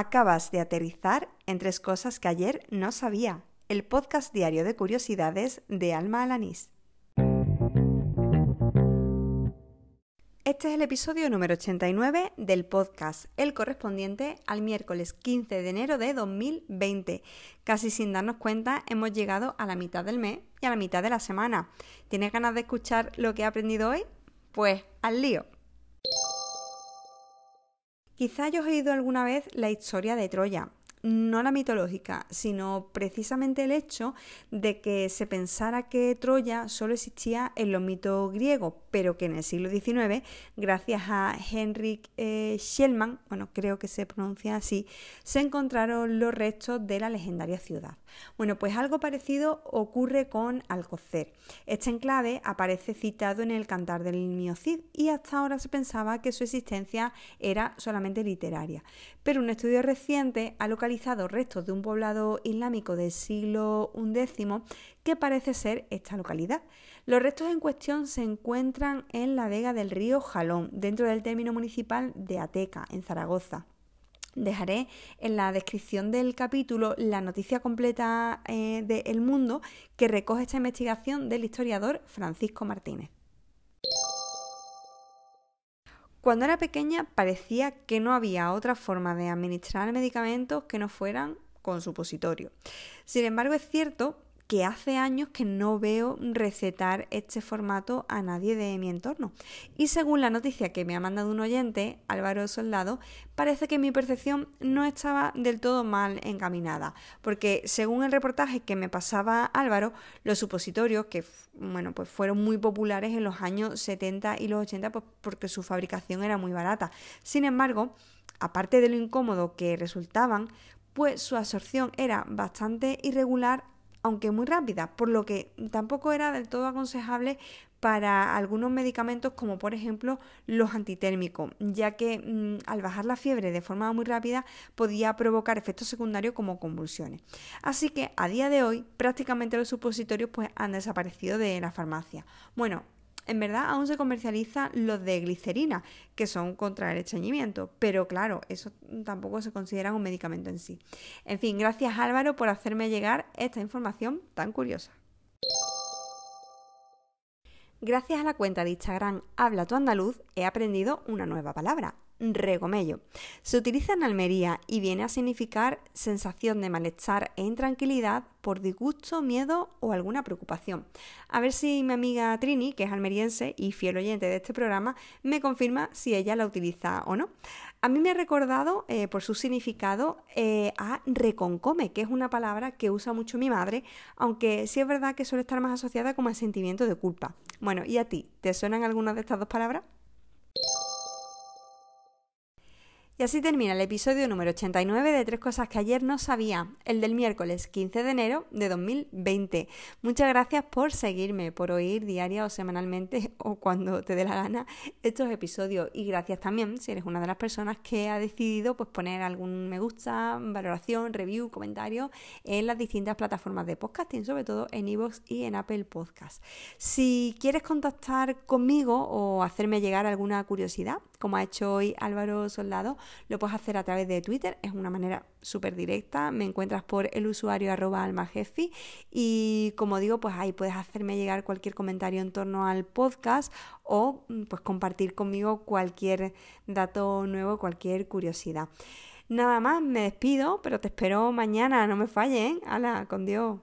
Acabas de aterrizar en tres cosas que ayer no sabía. El podcast diario de curiosidades de Alma Alanís. Este es el episodio número 89 del podcast, el correspondiente al miércoles 15 de enero de 2020. Casi sin darnos cuenta hemos llegado a la mitad del mes y a la mitad de la semana. ¿Tienes ganas de escuchar lo que he aprendido hoy? Pues al lío. Quizá hayas oído alguna vez la historia de Troya, no la mitológica, sino precisamente el hecho de que se pensara que Troya solo existía en los mitos griegos, pero que en el siglo XIX, gracias a Henrik eh, Schellmann, bueno, creo que se pronuncia así, se encontraron los restos de la legendaria ciudad. Bueno, pues algo parecido ocurre con Alcocer. Este enclave aparece citado en el Cantar del Miocid y hasta ahora se pensaba que su existencia era solamente literaria. Pero un estudio reciente ha localizado restos de un poblado islámico del siglo XI que parece ser esta localidad. Los restos en cuestión se encuentran en la vega del río Jalón, dentro del término municipal de Ateca, en Zaragoza. Dejaré en la descripción del capítulo la noticia completa eh, de El Mundo que recoge esta investigación del historiador Francisco Martínez. Cuando era pequeña parecía que no había otra forma de administrar medicamentos que no fueran con supositorio. Sin embargo, es cierto que hace años que no veo recetar este formato a nadie de mi entorno. Y según la noticia que me ha mandado un oyente, Álvaro Soldado, parece que mi percepción no estaba del todo mal encaminada, porque según el reportaje que me pasaba Álvaro, los supositorios, que bueno, pues fueron muy populares en los años 70 y los 80, pues porque su fabricación era muy barata. Sin embargo, aparte de lo incómodo que resultaban, pues su absorción era bastante irregular aunque muy rápida, por lo que tampoco era del todo aconsejable para algunos medicamentos como por ejemplo los antitérmicos, ya que mm, al bajar la fiebre de forma muy rápida podía provocar efectos secundarios como convulsiones. Así que a día de hoy prácticamente los supositorios pues han desaparecido de la farmacia. Bueno, en verdad aún se comercializan los de glicerina, que son contra el estreñimiento, pero claro, eso tampoco se considera un medicamento en sí. En fin, gracias Álvaro por hacerme llegar esta información tan curiosa. Gracias a la cuenta de Instagram Habla tu Andaluz he aprendido una nueva palabra, regomello. Se utiliza en Almería y viene a significar sensación de malestar e intranquilidad por disgusto, miedo o alguna preocupación. A ver si mi amiga Trini, que es almeriense y fiel oyente de este programa, me confirma si ella la utiliza o no. A mí me ha recordado eh, por su significado eh, a reconcome, que es una palabra que usa mucho mi madre, aunque sí es verdad que suele estar más asociada como el sentimiento de culpa. Bueno, ¿y a ti? ¿Te suenan algunas de estas dos palabras? Y así termina el episodio número 89 de Tres Cosas que ayer no sabía, el del miércoles 15 de enero de 2020. Muchas gracias por seguirme, por oír diaria o semanalmente o cuando te dé la gana estos episodios. Y gracias también si eres una de las personas que ha decidido pues, poner algún me gusta, valoración, review, comentario en las distintas plataformas de podcasting, sobre todo en iVoox y en Apple Podcast. Si quieres contactar conmigo o hacerme llegar alguna curiosidad, como ha hecho hoy Álvaro Soldado, lo puedes hacer a través de Twitter, es una manera súper directa, me encuentras por el usuario arroba almajefi y como digo, pues ahí puedes hacerme llegar cualquier comentario en torno al podcast o mm, pues compartir conmigo cualquier dato nuevo, cualquier curiosidad. Nada más, me despido, pero te espero mañana, no me fallen. Hala, con Dios.